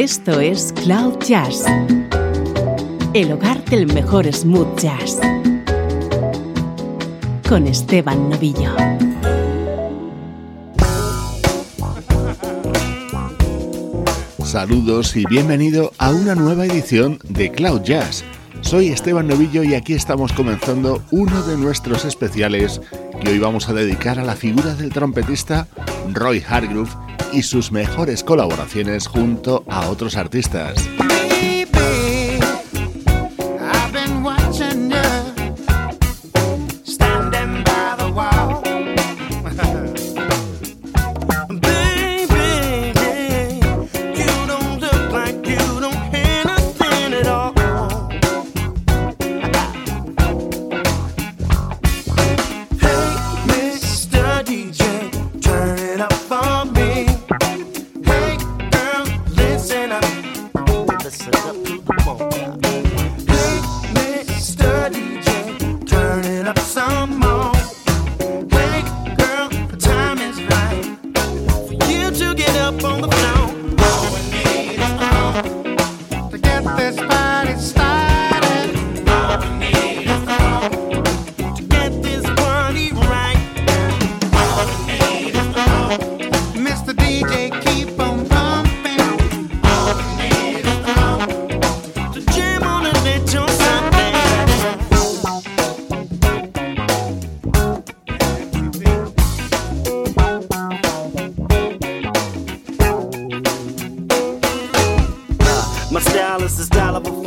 Esto es Cloud Jazz, el hogar del mejor smooth jazz, con Esteban Novillo. Saludos y bienvenido a una nueva edición de Cloud Jazz soy Esteban Novillo y aquí estamos comenzando uno de nuestros especiales que hoy vamos a dedicar a la figura del trompetista Roy Hargrove y sus mejores colaboraciones junto a otros artistas.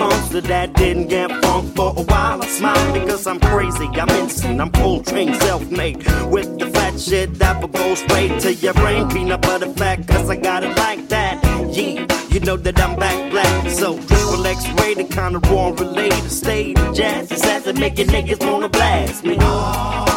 funks that didn't get funk for a while. I smile because I'm crazy, I'm insane, I'm full train self-made. With the fat shit that will go straight to your brain. Peanut butter fat, cause I got it like that. Yeah, you know that I'm back black. So triple X rated, kinda raw related. Stay of jazz, it's that make your niggas wanna blast me. Oh.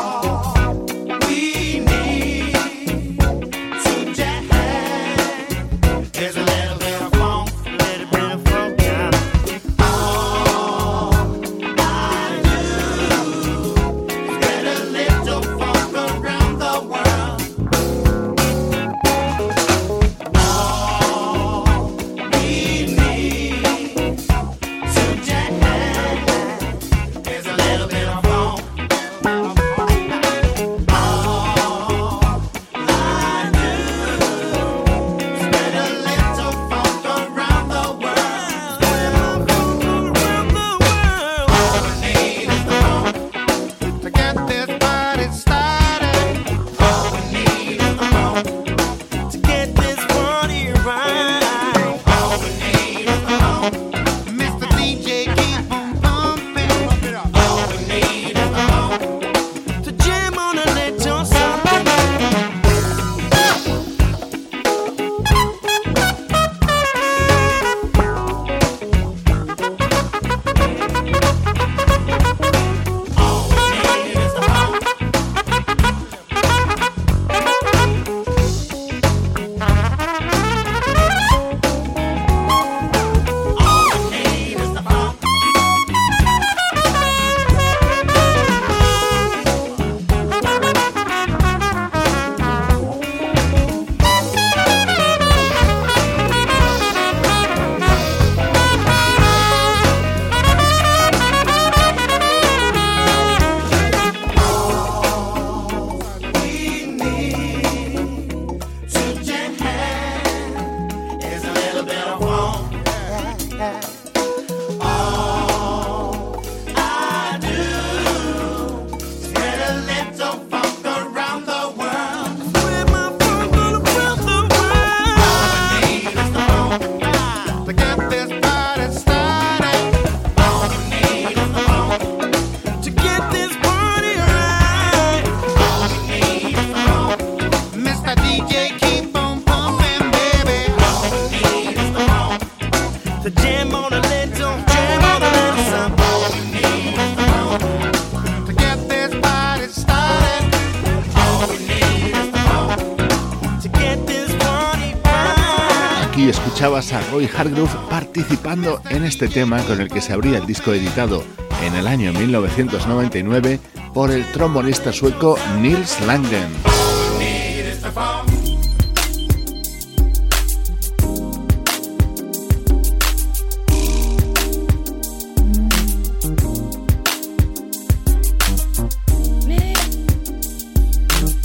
Roy Hargrove participando en este tema con el que se abría el disco editado en el año 1999 por el trombonista sueco Nils Langen.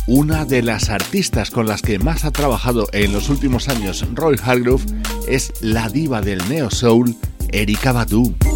Una de las artistas con las que más ha trabajado en los últimos años Roy Hargrove es la diva del neo soul, Erika Badu.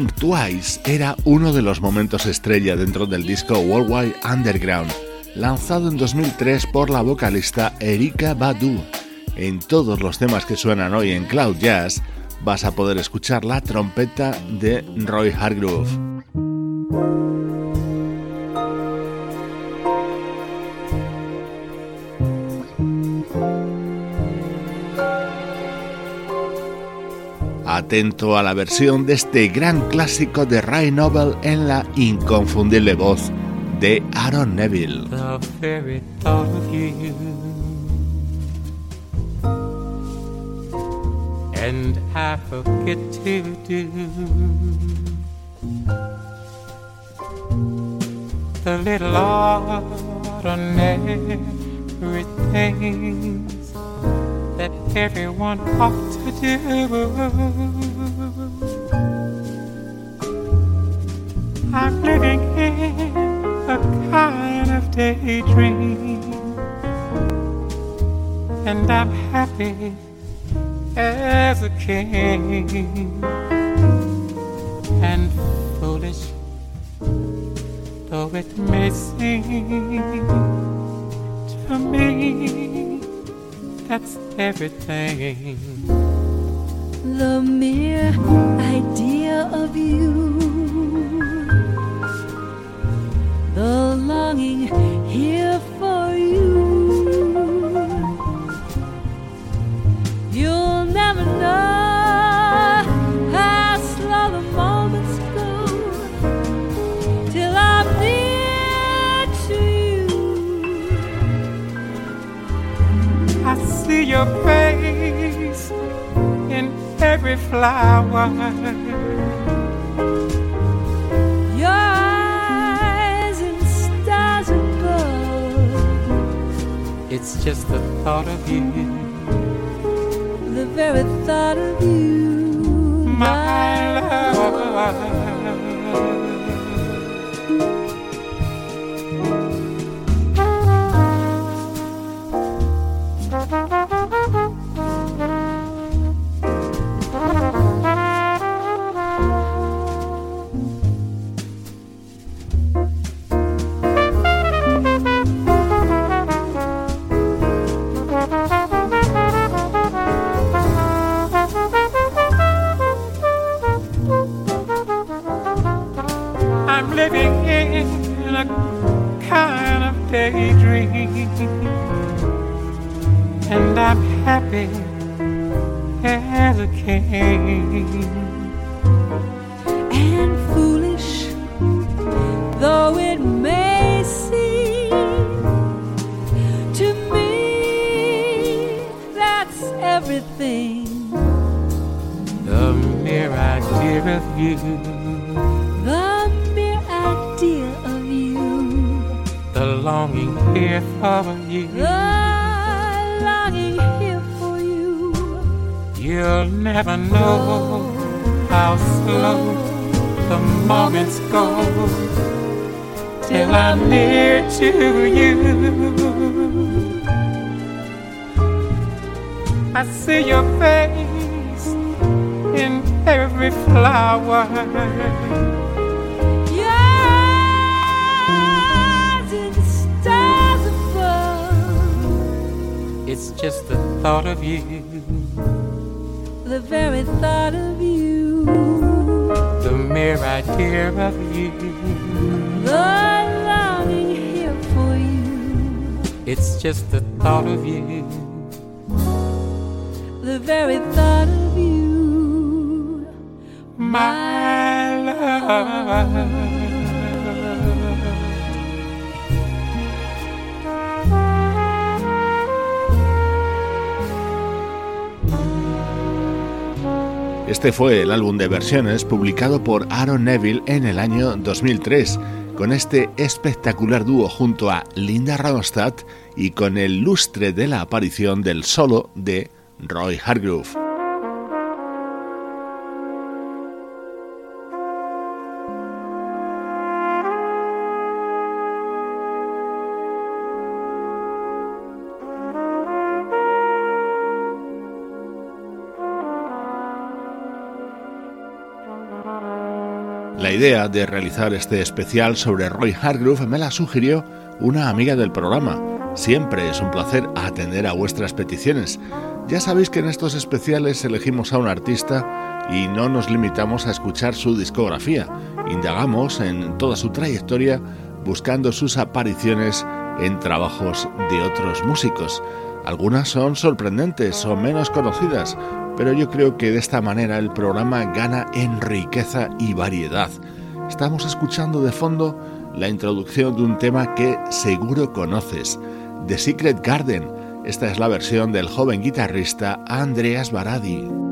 Twice era uno de los momentos estrella dentro del disco Worldwide Underground, lanzado en 2003 por la vocalista Erika Badu. En todos los temas que suenan hoy en Cloud Jazz vas a poder escuchar la trompeta de Roy Hargrove. Atento a la versión de este gran clásico de Ray Noble en la inconfundible voz de Aaron Neville. and I forget to do. The little ordinary things that everyone ought to do. I'm living in a kind of daydream, and I'm happy as a king, and foolish though it may seem to me that's everything. The mere idea of you, the longing here for you. Flower. Your eyes in stars above, It's just the thought of you, the very thought of you, my love. I see your face in every flower. Eyes in the stars above. It's just the thought of you, The very thought of you, the mere idea of you. the longing here for you, It's just the thought of you. The very thought of you, my love. Este fue el álbum de versiones publicado por Aaron Neville en el año 2003, con este espectacular dúo junto a Linda Ronstadt y con el lustre de la aparición del solo de Roy Hargrove. La idea de realizar este especial sobre Roy Hargrove me la sugirió una amiga del programa. Siempre es un placer atender a vuestras peticiones. Ya sabéis que en estos especiales elegimos a un artista y no nos limitamos a escuchar su discografía. Indagamos en toda su trayectoria buscando sus apariciones en trabajos de otros músicos. Algunas son sorprendentes o menos conocidas, pero yo creo que de esta manera el programa gana en riqueza y variedad. Estamos escuchando de fondo la introducción de un tema que seguro conoces, The Secret Garden. Esta es la versión del joven guitarrista Andreas Baradi.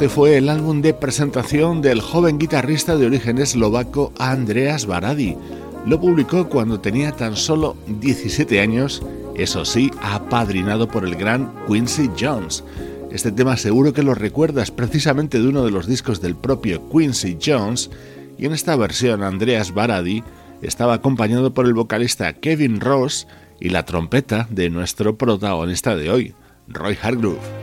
Este fue el álbum de presentación del joven guitarrista de origen eslovaco Andreas Baradi. Lo publicó cuando tenía tan solo 17 años, eso sí, apadrinado por el gran Quincy Jones. Este tema seguro que lo recuerdas precisamente de uno de los discos del propio Quincy Jones, y en esta versión Andreas Baradi estaba acompañado por el vocalista Kevin Ross y la trompeta de nuestro protagonista de hoy, Roy Hargrove.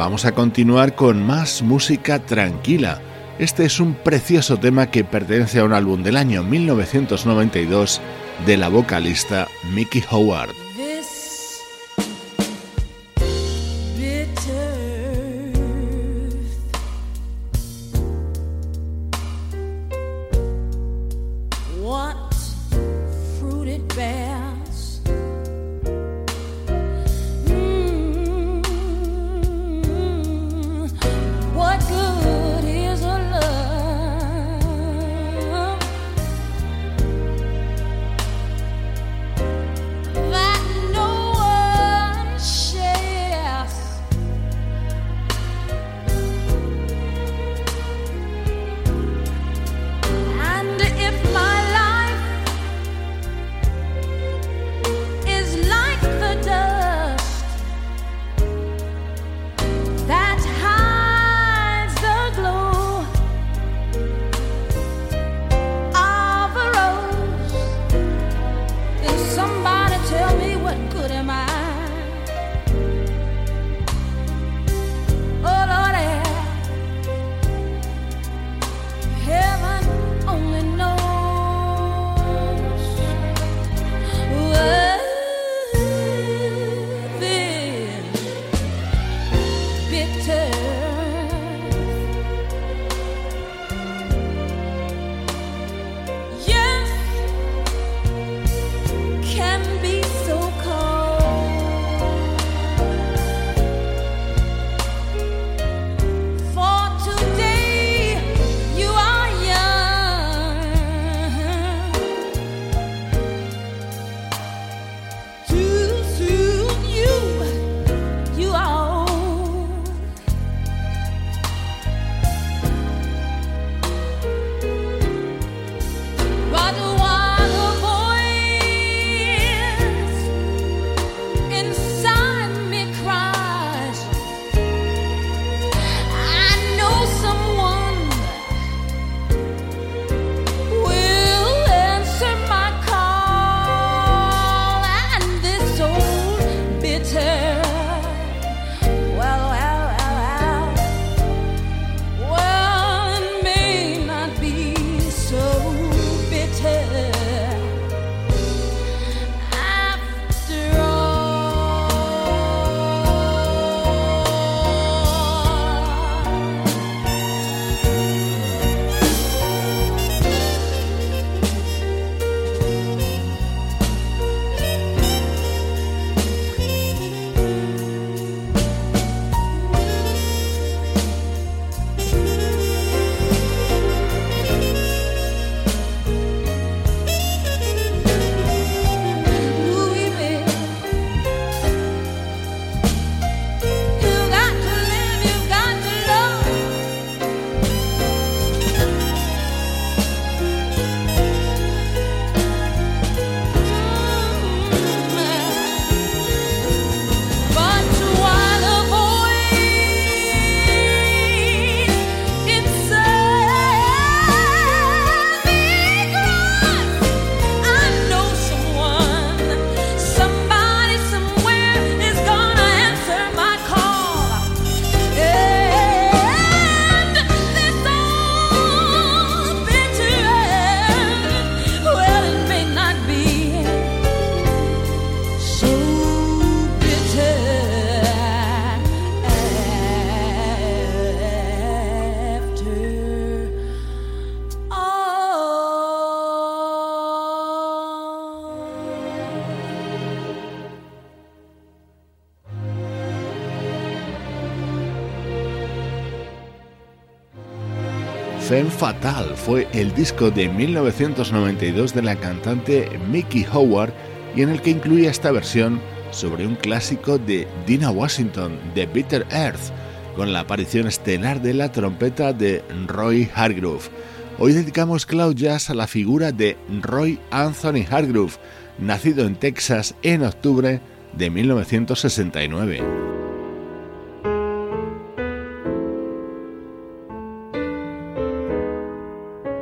Vamos a continuar con más música tranquila. Este es un precioso tema que pertenece a un álbum del año 1992 de la vocalista Mickey Howard. Fatal fue el disco de 1992 de la cantante Mickey Howard y en el que incluía esta versión sobre un clásico de Dina Washington, The Bitter Earth, con la aparición estelar de la trompeta de Roy Hargrove. Hoy dedicamos Cloud Jazz a la figura de Roy Anthony Hargrove, nacido en Texas en octubre de 1969.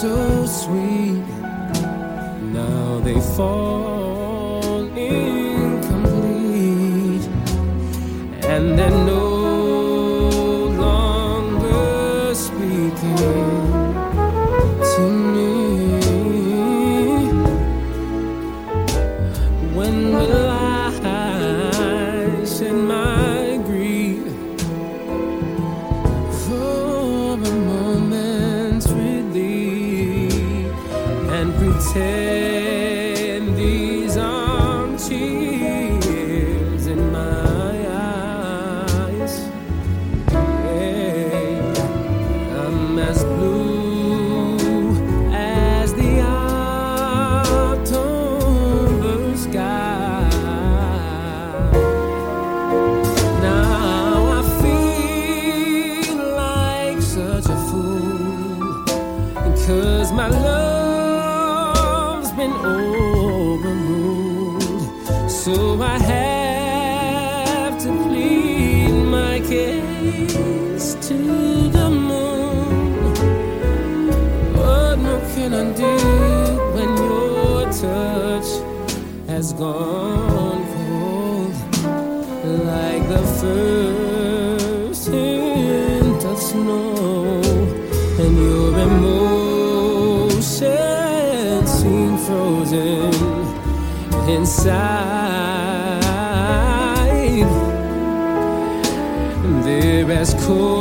So sweet, now they fall gone cold like the first hint of snow, and your emotions seem frozen inside. They're as cold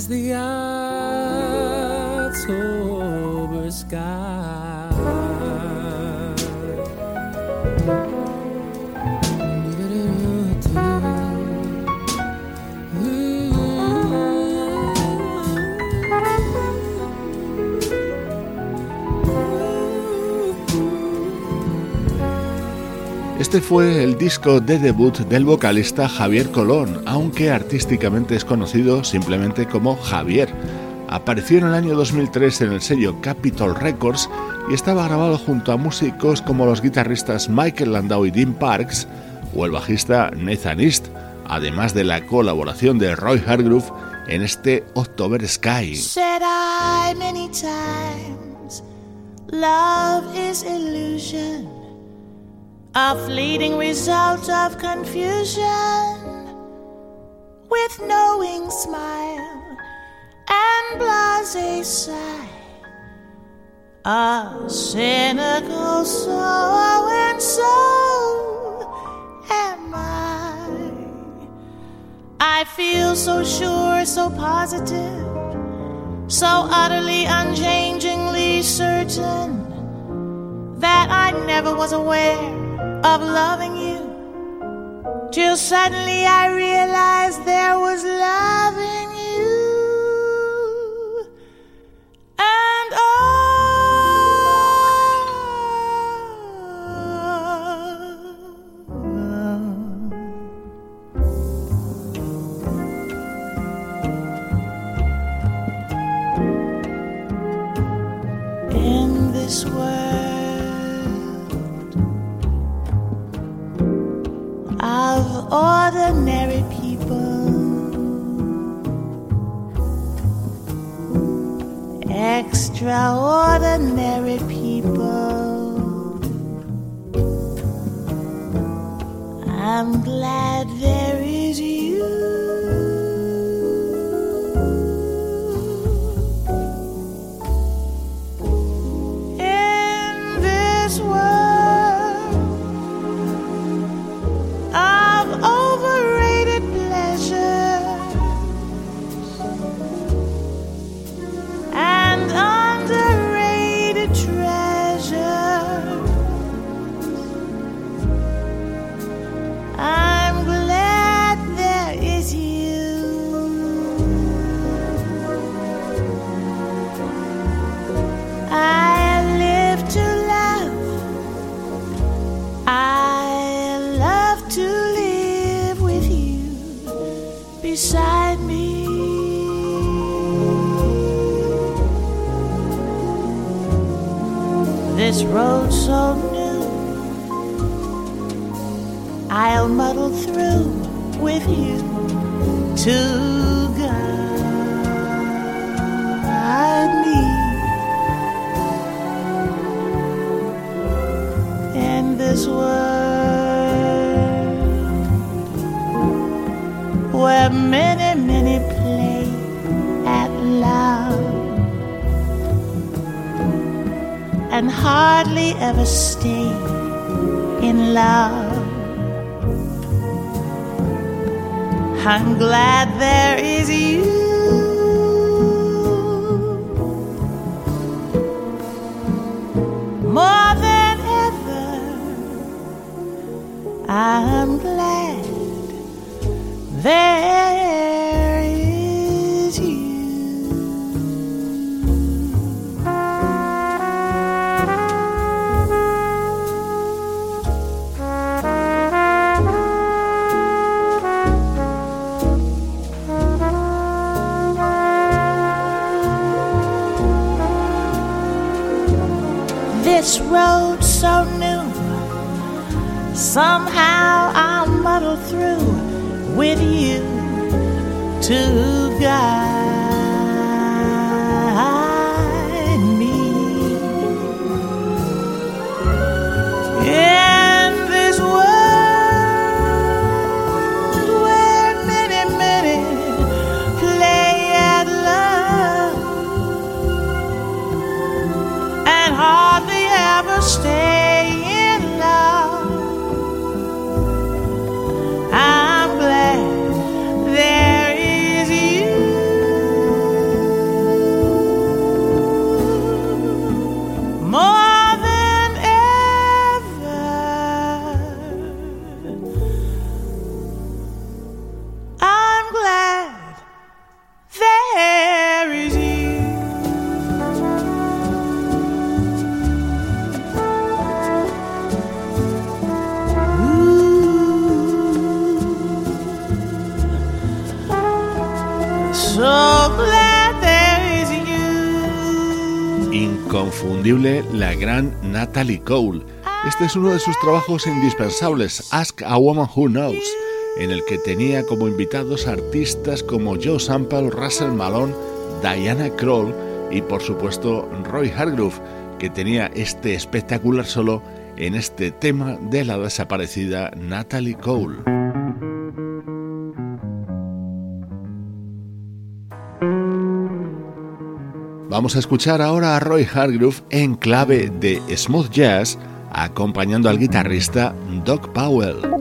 as the October sky. Este fue el disco de debut del vocalista Javier Colón, aunque artísticamente es conocido simplemente como Javier. Apareció en el año 2003 en el sello Capitol Records y estaba grabado junto a músicos como los guitarristas Michael Landau y Dean Parks o el bajista Nathan East, además de la colaboración de Roy Hargrove en este October Sky. A fleeting result of confusion with knowing smile and blase sigh. A cynical so and so am I. I feel so sure so positive so utterly unchangingly certain that I never was aware of loving you. Till suddenly I realized there was love in you. And oh, in this world. Extraordinary people. I'm glad road so new. I'll muddle through with you to hardly ever stay in love. I'm glad there is you. More than ever, I'm glad there. Road so new. Somehow I'll muddle through with you to guide inconfundible la gran Natalie Cole. Este es uno de sus trabajos indispensables, Ask a Woman Who Knows, en el que tenía como invitados artistas como Joe Sample, Russell Malone, Diana Kroll y por supuesto Roy Hargrove, que tenía este espectacular solo en este tema de la desaparecida Natalie Cole. Vamos a escuchar ahora a Roy Hargrove en clave de smooth jazz, acompañando al guitarrista Doc Powell.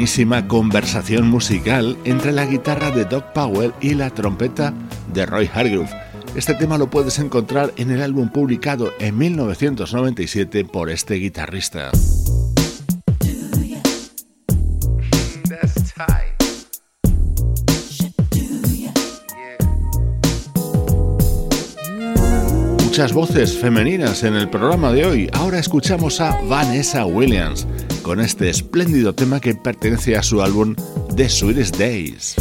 Buenísima conversación musical entre la guitarra de Doc Powell y la trompeta de Roy Hargrove. Este tema lo puedes encontrar en el álbum publicado en 1997 por este guitarrista. Muchas voces femeninas en el programa de hoy. Ahora escuchamos a Vanessa Williams con este espléndido tema que pertenece a su álbum The Sweetest Days.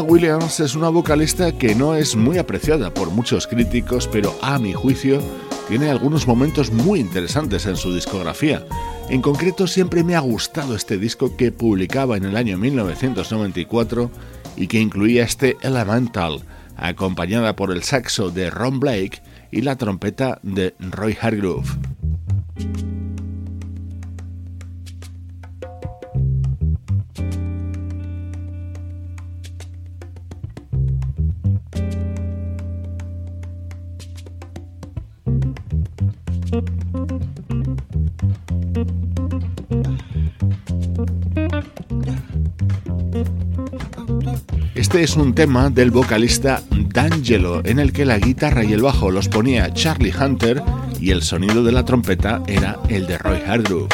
Williams es una vocalista que no es muy apreciada por muchos críticos, pero a mi juicio tiene algunos momentos muy interesantes en su discografía. En concreto siempre me ha gustado este disco que publicaba en el año 1994 y que incluía este Elemental, acompañada por el saxo de Ron Blake y la trompeta de Roy Hargrove. Este es un tema del vocalista D'Angelo, en el que la guitarra y el bajo los ponía Charlie Hunter y el sonido de la trompeta era el de Roy Hargrove.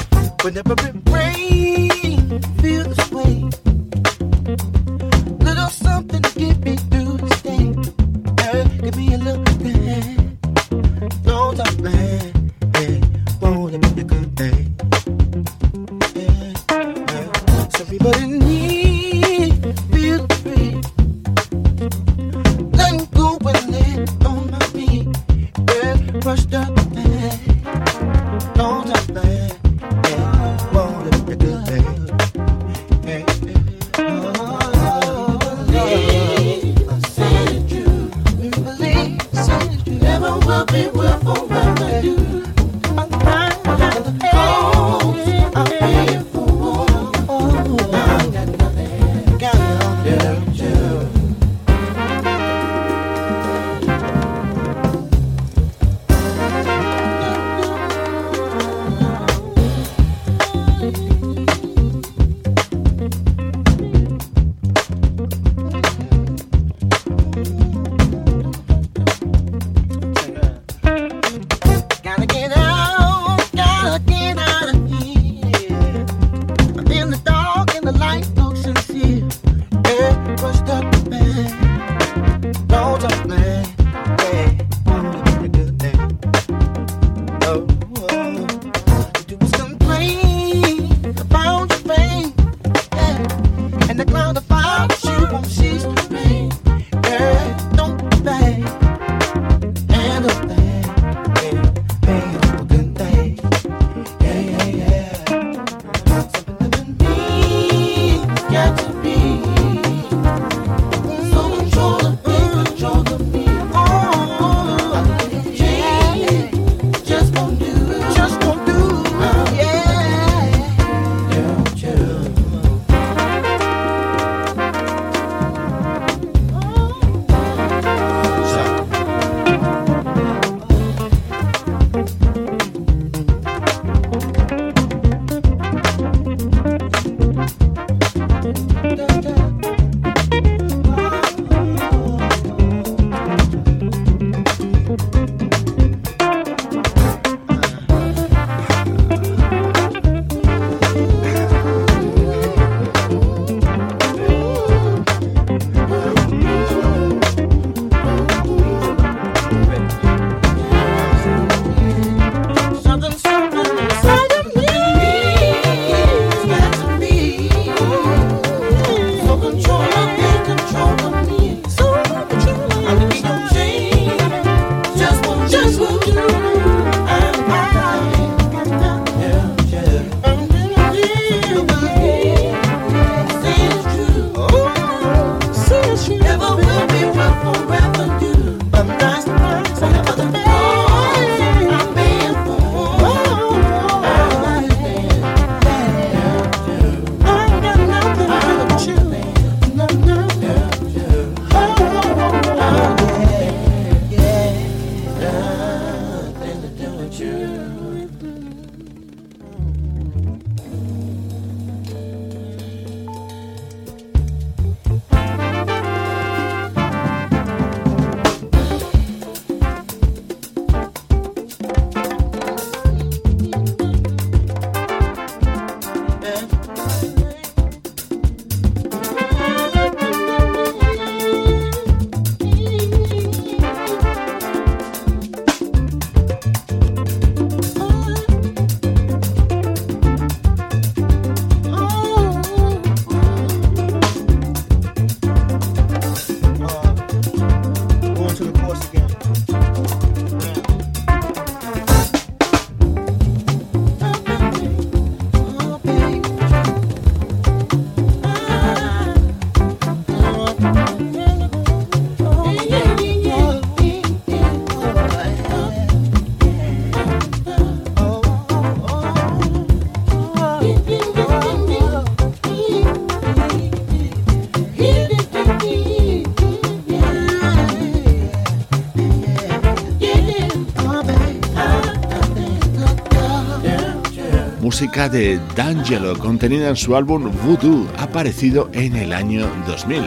Música de D'Angelo contenida en su álbum Voodoo, aparecido en el año 2000.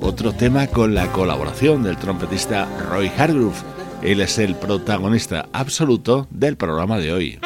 Otro tema con la colaboración del trompetista Roy Hargrove. Él es el protagonista absoluto del programa de hoy.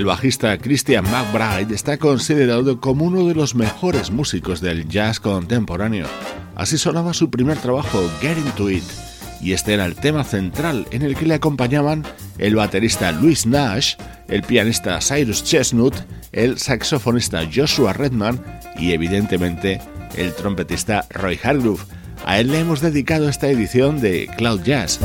El bajista Christian McBride está considerado como uno de los mejores músicos del jazz contemporáneo. Así sonaba su primer trabajo, Get Into It, y este era el tema central en el que le acompañaban el baterista Luis Nash, el pianista Cyrus Chestnut, el saxofonista Joshua Redman y evidentemente el trompetista Roy Hargrove. A él le hemos dedicado esta edición de Cloud Jazz.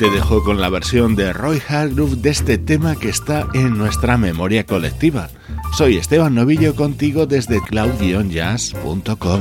Te dejo con la versión de Roy Hargrove de este tema que está en nuestra memoria colectiva. Soy Esteban Novillo contigo desde cloud-jazz.com.